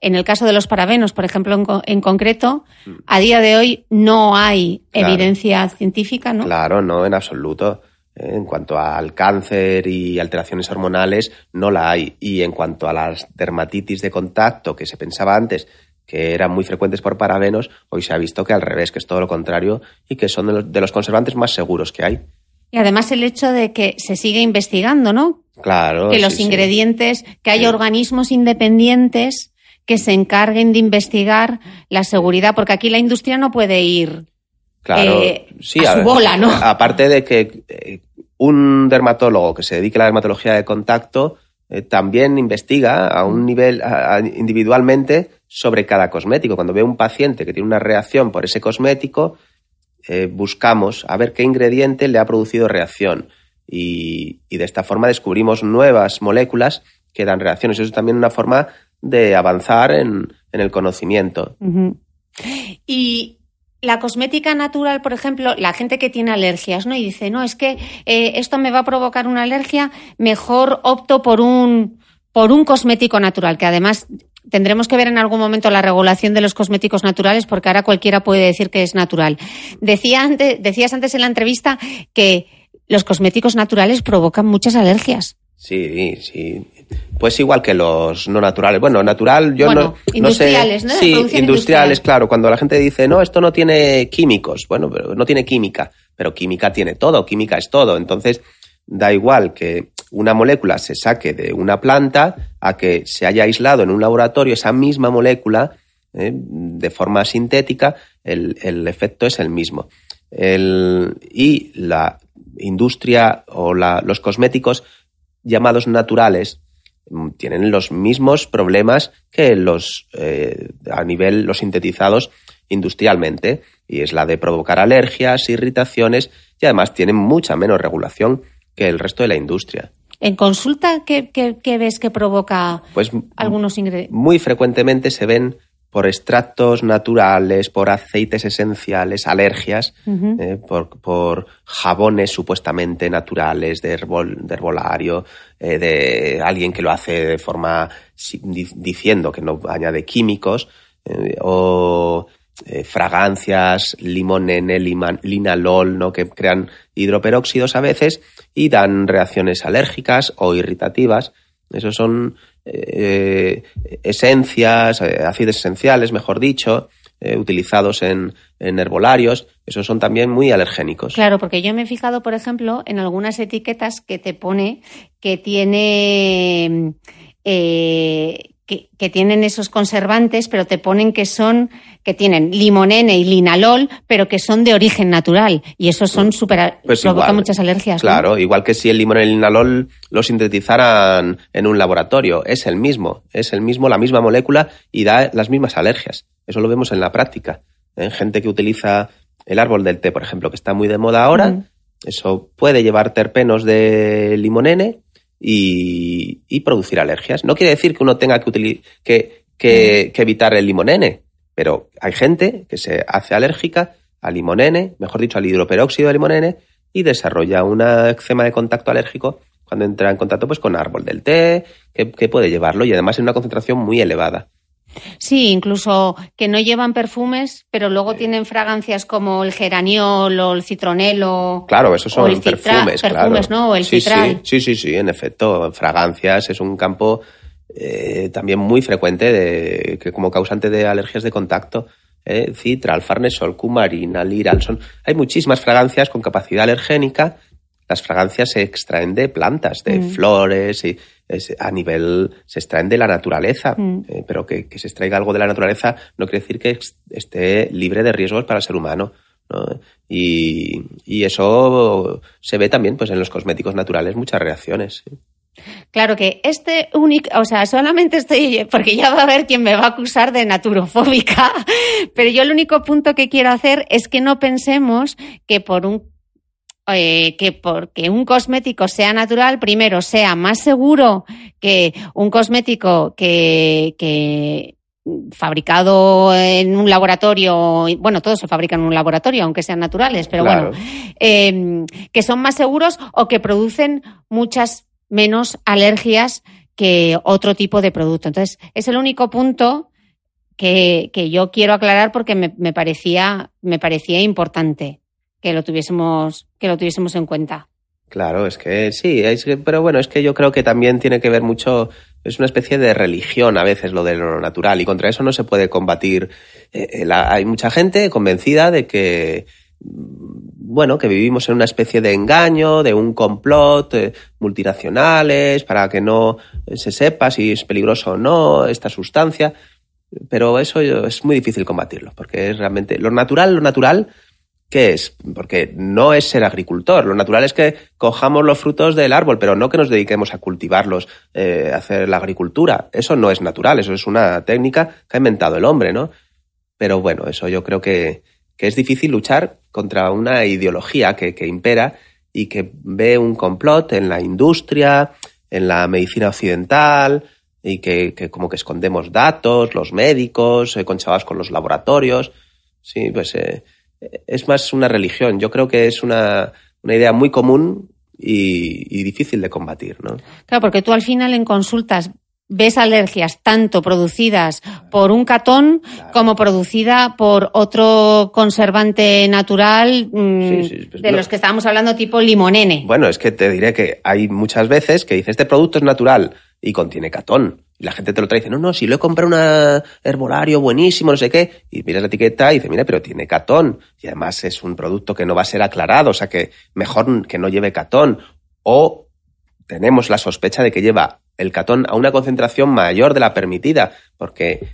en el caso de los parabenos, por ejemplo, en, concreto, mm. a día de hoy no hay evidencia científica, ¿no? Claro, no, en absoluto. En cuanto al cáncer y alteraciones hormonales, no la hay. Y en cuanto a las dermatitis de contacto, que se pensaba antes que eran muy frecuentes por parabenos, hoy se ha visto que al revés, que es todo lo contrario y que son de los, de los conservantes más seguros que hay. Y además el hecho de que se sigue investigando, ¿no? Claro. Que los ingredientes, que hay organismos independientes que se encarguen de investigar la seguridad, porque aquí la industria no puede ir claro, eh, a su bola, ¿no? Aparte de que eh, un dermatólogo que se dedique a la dermatología de contacto eh, también investiga a un nivel individualmente sobre cada cosmético. Cuando ve un paciente que tiene una reacción por ese cosmético, buscamos a ver qué ingrediente le ha producido reacción. Y, y, de esta forma descubrimos nuevas moléculas que dan reacciones. Eso es también una forma de avanzar en, el conocimiento. Y la cosmética natural, por ejemplo, la gente que tiene alergias, ¿no? Y dice, no, es que eh, esto me va a provocar una alergia, mejor opto por un, por un cosmético natural, que además tendremos que ver en algún momento la regulación de los cosméticos naturales, porque ahora cualquiera puede decir que es natural. Decía antes, decías antes en la entrevista que los cosméticos naturales provocan muchas alergias. Sí, sí. Pues igual que los no naturales. Bueno, natural, yo no, industriales, ¿no? Sí, industriales, claro. Cuando la gente dice, no, esto no tiene químicos. Bueno, pero no tiene química. Pero química tiene todo, química es todo. Entonces, da igual que una molécula se saque de una planta a que se haya aislado en un laboratorio esa misma molécula ¿eh? de forma sintética, el, el, efecto es el mismo. El, y la industria o la, los cosméticos llamados naturales tienen los mismos problemas que los eh, a nivel los sintetizados industrialmente y es la de provocar alergias, irritaciones y además tienen mucha menos regulación que el resto de la industria. ¿En consulta qué, ves que provoca pues, algunos ingredientes? Muy frecuentemente se ven por extractos naturales, por aceites esenciales, alergias, eh, por, jabones supuestamente naturales de, herbolario, eh, de alguien que lo hace de forma diciendo que no añade químicos, eh, o fragancias, limonene, linalol, ¿no? que crean hidroperóxidos a veces y dan reacciones alérgicas o irritativas. Esos son eh, esencias, eh, ácidos esenciales, mejor dicho, eh, utilizados en, herbolarios, esos son también muy alergénicos. Claro, porque yo me he fijado, por ejemplo, en algunas etiquetas que te pone que tiene que, tienen esos conservantes, pero te ponen que son, que tienen limonene y linalol, pero que son de origen natural. Y esos son súper, pues provoca muchas alergias. Claro, igual que si el limonene y el linalol lo sintetizaran en un laboratorio. Es el mismo, es el mismo, la misma molécula y da las mismas alergias. Eso lo vemos en la práctica. En gente que utiliza el árbol del té, por ejemplo, que está muy de moda ahora, Mm. eso puede llevar terpenos de limonene y, y producir alergias. No quiere decir que uno tenga que, utili- que, que- que evitar el limonene, pero hay gente que se hace alérgica al limonene, mejor dicho, al hidroperóxido de limonene, y desarrolla una eczema de contacto alérgico cuando entra en contacto pues, con árbol del té, que, que puede llevarlo, y además en una concentración muy elevada. Sí, incluso que no llevan perfumes, pero luego tienen fragancias como el geraniol o el citronelo. Claro, esos son el perfumes, perfumes, claro. ¿no? O el sí, citral. Sí, sí, sí, sí, en efecto. Fragancias es un campo eh, también muy frecuente de, que como causante de alergias de contacto. ¿eh? Citral, farnesol, cumarina, liral. Son, hay muchísimas fragancias con capacidad alergénica. Las fragancias se extraen de plantas, de Mm. flores, y es- a nivel, se extraen de la naturaleza. Mm. Eh, pero que, que se extraiga algo de la naturaleza no quiere decir que esté libre de riesgos para el ser humano. ¿no? Y, y eso se ve también pues, en los cosméticos naturales, muchas reacciones. ¿sí? Claro que este único, o sea, solamente estoy, porque ya va a haber quien me va a acusar de naturofóbica, pero yo el único punto que quiero hacer es que no pensemos que por un eh, que porque un cosmético sea natural, primero sea más seguro que un cosmético que, que fabricado en un laboratorio, bueno, todos se fabrican en un laboratorio, aunque sean naturales, pero Claro. bueno, eh, que son más seguros o que producen muchas menos alergias que otro tipo de producto. Entonces, es el único punto que, que yo quiero aclarar porque me, me parecía, me parecía importante que lo tuviésemos, que lo tuviésemos en cuenta. Claro, es que sí, es que- pero bueno, es que yo creo que también tiene que ver mucho, es una especie de religión a veces lo de lo natural y contra eso no se puede combatir. Eh, eh, hay mucha gente convencida de que, mm, bueno, que vivimos en una especie de engaño, de un complot, eh, multinacionales, para que no eh, se sepa si es peligroso o no esta sustancia, pero eso es muy difícil combatirlo, porque es realmente lo natural, lo natural ¿Qué es? Porque no es ser agricultor. Lo natural es que cojamos los frutos del árbol, pero no que nos dediquemos a cultivarlos, eh, a hacer la agricultura. Eso no es natural, eso es una técnica que ha inventado el hombre, ¿no? Pero bueno, eso yo creo que, que es difícil luchar contra una ideología que, impera y que ve un complot en la industria, en la medicina occidental, y que, que como que escondemos datos, los médicos, eh, conchavados con los laboratorios. Sí, pues eh, es más una religión. Yo creo que es una, una idea muy común y, y difícil de combatir, ¿no? Claro, porque tú al final en consultas ves alergias tanto producidas por un catón como producida por otro conservante natural mm, Sí, sí, pues de no- los que estábamos hablando tipo limonene. Bueno, es que te diré que hay muchas veces que dices, este producto es natural y contiene catón. Y la gente te lo trae y dice, no, no, si lo he comprado un herbolario buenísimo, no sé qué. Y miras la etiqueta y dices, mira, pero tiene catón. Y además es un producto que no va a ser aclarado, o sea que mejor que no lleve catón. O tenemos la sospecha de que lleva el catón a una concentración mayor de la permitida, porque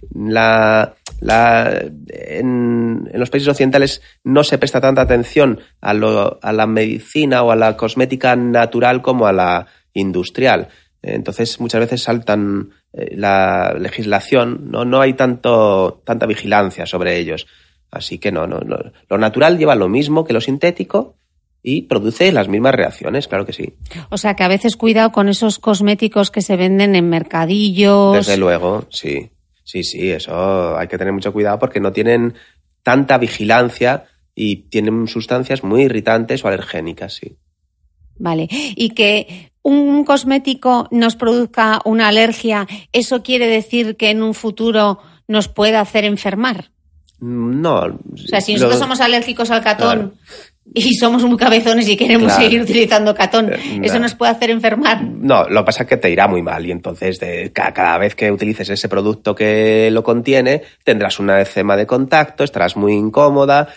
en, en los países occidentales no se presta tanta atención a, lo- a la medicina o a la cosmética natural como a la industrial. Entonces muchas veces saltan eh, la legislación, no, no hay tanto, tanta vigilancia sobre ellos. Así que no, no, no. Lo natural lleva lo mismo que lo sintético y produce las mismas reacciones, claro que sí. O sea que a veces cuidado con esos cosméticos que se venden en mercadillos. Desde luego, sí. Sí, sí, eso hay que tener mucho cuidado porque no tienen tanta vigilancia y tienen sustancias muy irritantes o alergénicas, sí. Vale. Y que un cosmético nos produzca una alergia, ¿eso quiere decir que en un futuro nos pueda hacer enfermar? No. O sea, si nosotros somos alérgicos al catón y somos muy cabezones y queremos Claro. seguir utilizando catón, Eh, ¿eso no. nos puede hacer enfermar? No, lo que pasa es que te irá muy mal y entonces de, cada vez que utilices ese producto que lo contiene tendrás una eczema de contacto, estarás muy incómoda.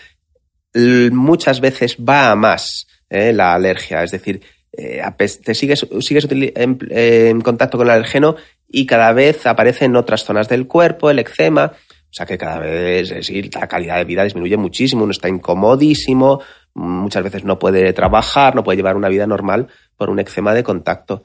Muchas veces va a más ¿eh? la alergia, es decir, eh, te sigues, sigues en, eh, en contacto con el alergeno y cada vez aparece en otras zonas del cuerpo el eczema. O sea que cada vez es decir, la calidad de vida disminuye muchísimo, uno está incomodísimo, muchas veces no puede trabajar, no puede llevar una vida normal por un eczema de contacto.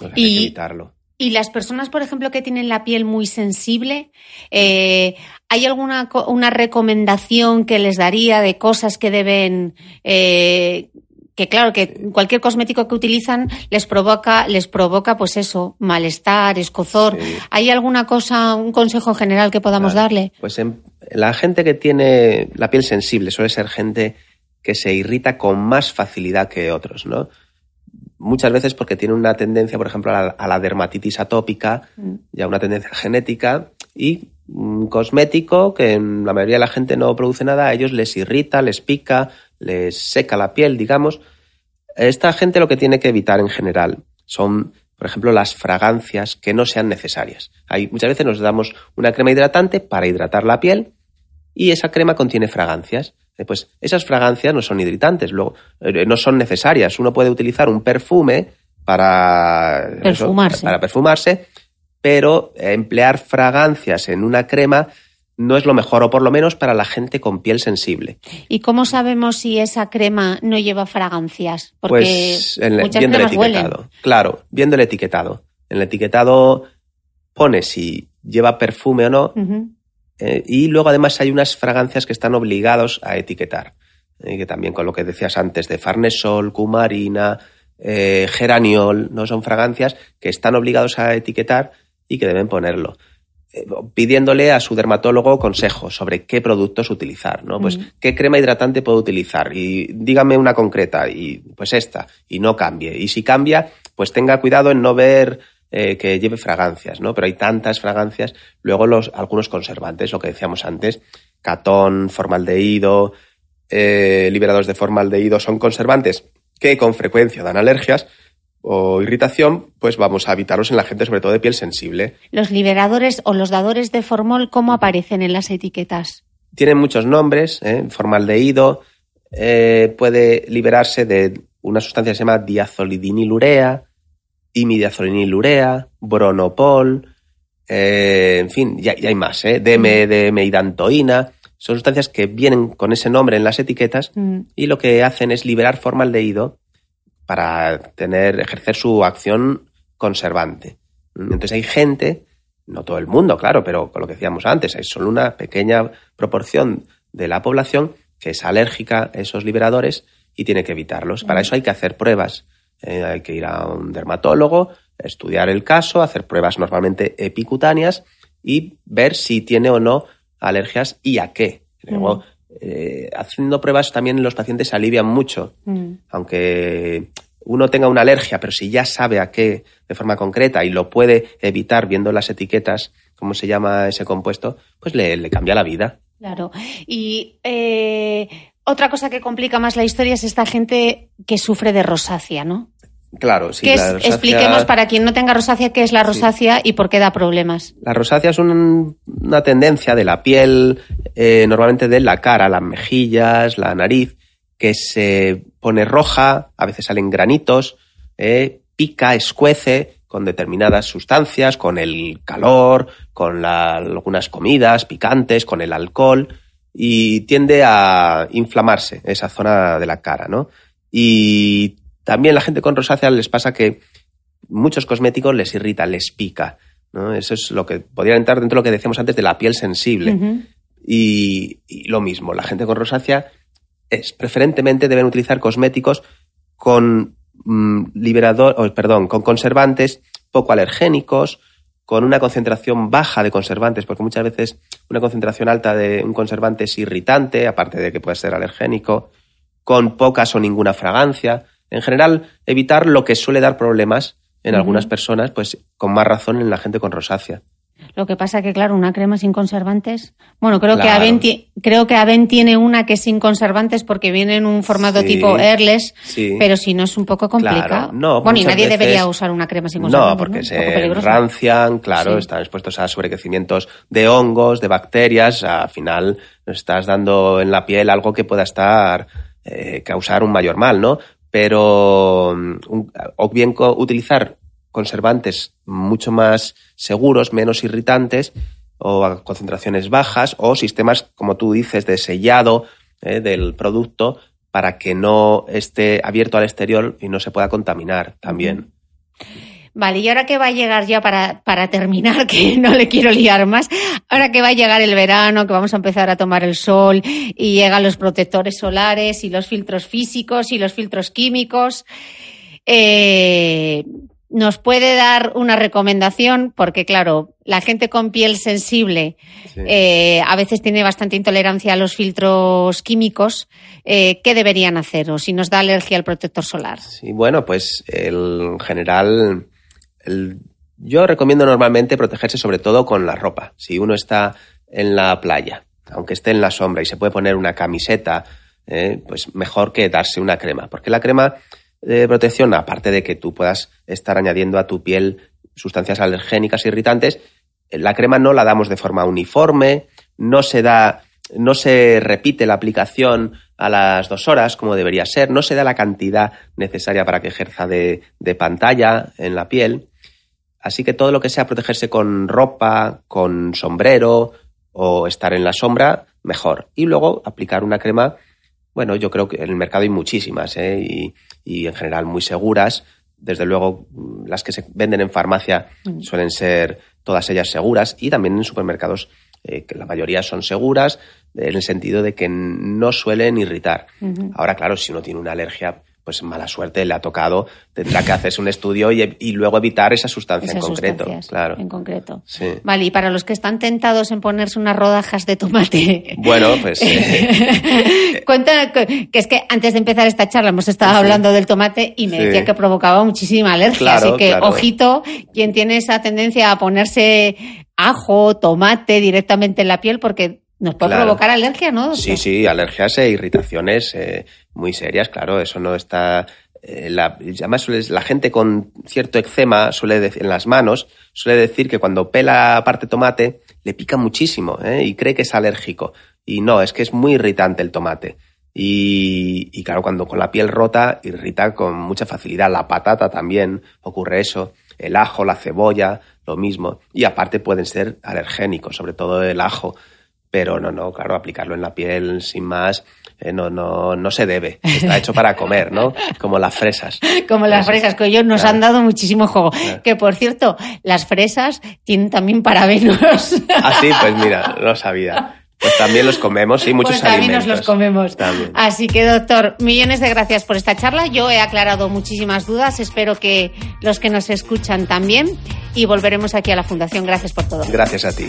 Hay Y- que evitarlo. Y las personas, por ejemplo, que tienen la piel muy sensible, eh, ¿hay alguna una recomendación que les daría de cosas que deben eh, que claro, que cualquier cosmético que utilizan les provoca, les provoca pues eso, malestar, escozor. ¿Hay alguna cosa, un consejo general que podamos darle? Pues en, la gente que tiene la piel sensible suele ser gente que se irrita con más facilidad que otros, ¿no? Muchas veces porque tiene una tendencia, por ejemplo, a la, dermatitis atópica, mm. ya una tendencia genética, y un cosmético que en la mayoría de la gente no produce nada, a ellos les irrita, les pica, les seca la piel, digamos. Esta gente lo que tiene que evitar en general son, por ejemplo, las fragancias que no sean necesarias. Hay, muchas veces nos damos una crema hidratante para hidratar la piel y esa crema contiene fragancias. Eh, pues esas fragancias no son hidratantes, luego, eh, no son necesarias. Uno puede utilizar un perfume para perfumarse, para perfumarse pero emplear fragancias en una crema no es lo mejor, o por lo menos para la gente con piel sensible. ¿Y cómo sabemos si esa crema no lleva fragancias? Porque pues viendo el etiquetado. Claro, viendo el etiquetado. En el etiquetado pone si lleva perfume o no. Eh, y luego además hay unas fragancias que están obligados a etiquetar. Y que también con lo que decías antes de Farnesol, Cumarina, eh, Geraniol, no son fragancias que están obligados a etiquetar y que deben ponerlo. Eh, pidiéndole a su dermatólogo consejos sobre qué productos utilizar, ¿no? Pues qué crema hidratante puedo utilizar y dígame una concreta y pues esta y no cambie. Y si cambia, pues tenga cuidado en no ver eh, que lleve fragancias, ¿no? Pero hay tantas fragancias. Luego los algunos conservantes, lo que decíamos antes, catón, formaldehído, eh, liberados de formaldehído son conservantes que con frecuencia dan alergias o irritación, pues vamos a evitarlos en la gente, sobre todo de piel sensible. Los liberadores o los dadores de formol, ¿cómo aparecen en las etiquetas? Tienen muchos nombres, ¿eh? formaldehído, eh, puede liberarse de una sustancia que se llama diazolidinilurea, imidiazolinilurea, bronopol, eh, en fin, ya, hay más, ¿eh? DM, son sustancias que vienen con ese nombre en las etiquetas mm. y lo que hacen es liberar formaldehído para tener, ejercer su acción conservante. Entonces hay gente, no todo el mundo, claro, pero con lo que decíamos antes, hay solo una pequeña proporción de la población que es alérgica a esos liberadores y tiene que evitarlos. Para eso hay que hacer pruebas. Eh, hay que ir a un dermatólogo, estudiar el caso, hacer pruebas normalmente epicutáneas y ver si tiene o no alergias y a qué. Luego, eh, haciendo pruebas también los pacientes alivian mucho, mm. aunque uno tenga una alergia, pero si ya sabe a qué de forma concreta y lo puede evitar viendo las etiquetas, cómo se llama ese compuesto, pues le, cambia la vida. Claro. Y eh, otra cosa que complica más la historia es esta gente que sufre de rosácea, ¿no? Claro, sí. Expliquemos para quien no tenga rosácea qué es la rosácea y por qué da problemas. La rosácea es una tendencia de la piel, eh, normalmente de la cara, las mejillas, la nariz, que se pone roja, a veces salen granitos, eh, pica, escuece con determinadas sustancias, con el calor, con algunas comidas picantes, con el alcohol, y tiende a inflamarse esa zona de la cara, ¿no? Y también la gente con rosácea les pasa que muchos cosméticos les irrita, les pica. ¿no? Eso es lo que podría entrar dentro de lo que decíamos antes de la piel sensible. y, lo mismo, la gente con rosácea es preferentemente deben utilizar cosméticos con mm, liberador, perdón, con conservantes poco alergénicos, con una concentración baja de conservantes, porque muchas veces una concentración alta de un conservante es irritante, aparte de que puede ser alergénico, con pocas o ninguna fragancia en general, evitar lo que suele dar problemas en algunas personas, pues con más razón en la gente con rosácea. Lo que pasa que, claro, una crema sin conservantes. Bueno, creo que Aven, creo que Aven tiene una que es sin conservantes porque viene en un formato tipo airless, pero si no es un poco complicado. No, bueno, y nadie debería usar una crema sin conservantes. No, porque se rancian, claro, están expuestos a sobrecrecimientos de hongos, de bacterias. Al final estás dando en la piel algo que pueda estar eh, causar un mayor mal, ¿no? Pero mm, o bien utilizar conservantes mucho más seguros, menos irritantes, o a concentraciones bajas, o sistemas, como tú dices, de sellado eh, del producto para que no esté abierto al exterior y no se pueda contaminar también. Vale, y ahora que va a llegar ya para, para terminar, que no le quiero liar más, ahora que va a llegar el verano, que vamos a empezar a tomar el sol y llegan los protectores solares y los filtros físicos y los filtros químicos, eh, nos puede dar una recomendación, porque claro, la gente con piel sensible eh, a veces tiene bastante intolerancia a los filtros químicos. Eh, ¿Qué deberían hacer o si nos da alergia al protector solar? Sí, bueno, pues en general yo recomiendo normalmente protegerse sobre todo con la ropa. Si uno está en la playa, aunque esté en la sombra y se puede poner una camiseta, eh, pues mejor que darse una crema, porque la crema de protección, aparte de que tú puedas estar añadiendo a tu piel sustancias alergénicas irritantes, la crema no la damos de forma uniforme, no se da, no se repite la aplicación a las dos horas como debería ser, no se da la cantidad necesaria para que ejerza de pantalla en la piel. Así que todo lo que sea protegerse con ropa, con sombrero o estar en la sombra, mejor. Y luego aplicar una crema, bueno, yo creo que en el mercado hay muchísimas ¿eh? y, y en general muy seguras. Desde luego, las que se venden en farmacia mm. suelen ser todas ellas seguras y también en supermercados eh, que la mayoría son seguras en el sentido de que no suelen irritar. Ahora, claro, si uno tiene una alergia, pues mala suerte le ha tocado, tendrá que hacerse un estudio y, luego evitar esa sustancia en concreto. Claro. En concreto. Vale, y para los que están tentados en ponerse unas rodajas de tomate. Bueno, pues. Eh, Cuenta que es que antes de empezar esta charla hemos estado hablando del tomate y me decía que provocaba muchísima alergia. así que, ojito, quien tiene esa tendencia a ponerse ajo, tomate directamente en la piel, porque nos puede provocar alergia, ¿no? Sí, sí, alergias e irritaciones eh, muy serias, claro, eso no está... Eh, la, además, la gente con cierto eczema suele en las manos suele decir que cuando pela parte tomate le pica muchísimo ¿eh? y cree que es alérgico. Y no, es que es muy irritante el tomate. Y, y, claro, cuando con la piel rota irrita con mucha facilidad. La patata también ocurre eso. El ajo, la cebolla, lo mismo. Y aparte pueden ser alergénicos, sobre todo el ajo pero no, no, claro, aplicarlo en la piel sin más eh, no, no, no se debe. Está hecho para comer, ¿no? Como las fresas. Como las fresas, que ellos nos han dado muchísimo juego. Que por cierto, las fresas tienen también parabenos. Ah, sí, pues mira, no sabía. Pues también los comemos, sí, muchos pues también alimentos. nos los comemos. Así que, doctor, millones de gracias por esta charla. Yo he aclarado muchísimas dudas. Espero que los que nos escuchan también. Y volveremos aquí a la Fundación. Gracias por todo. Gracias a ti.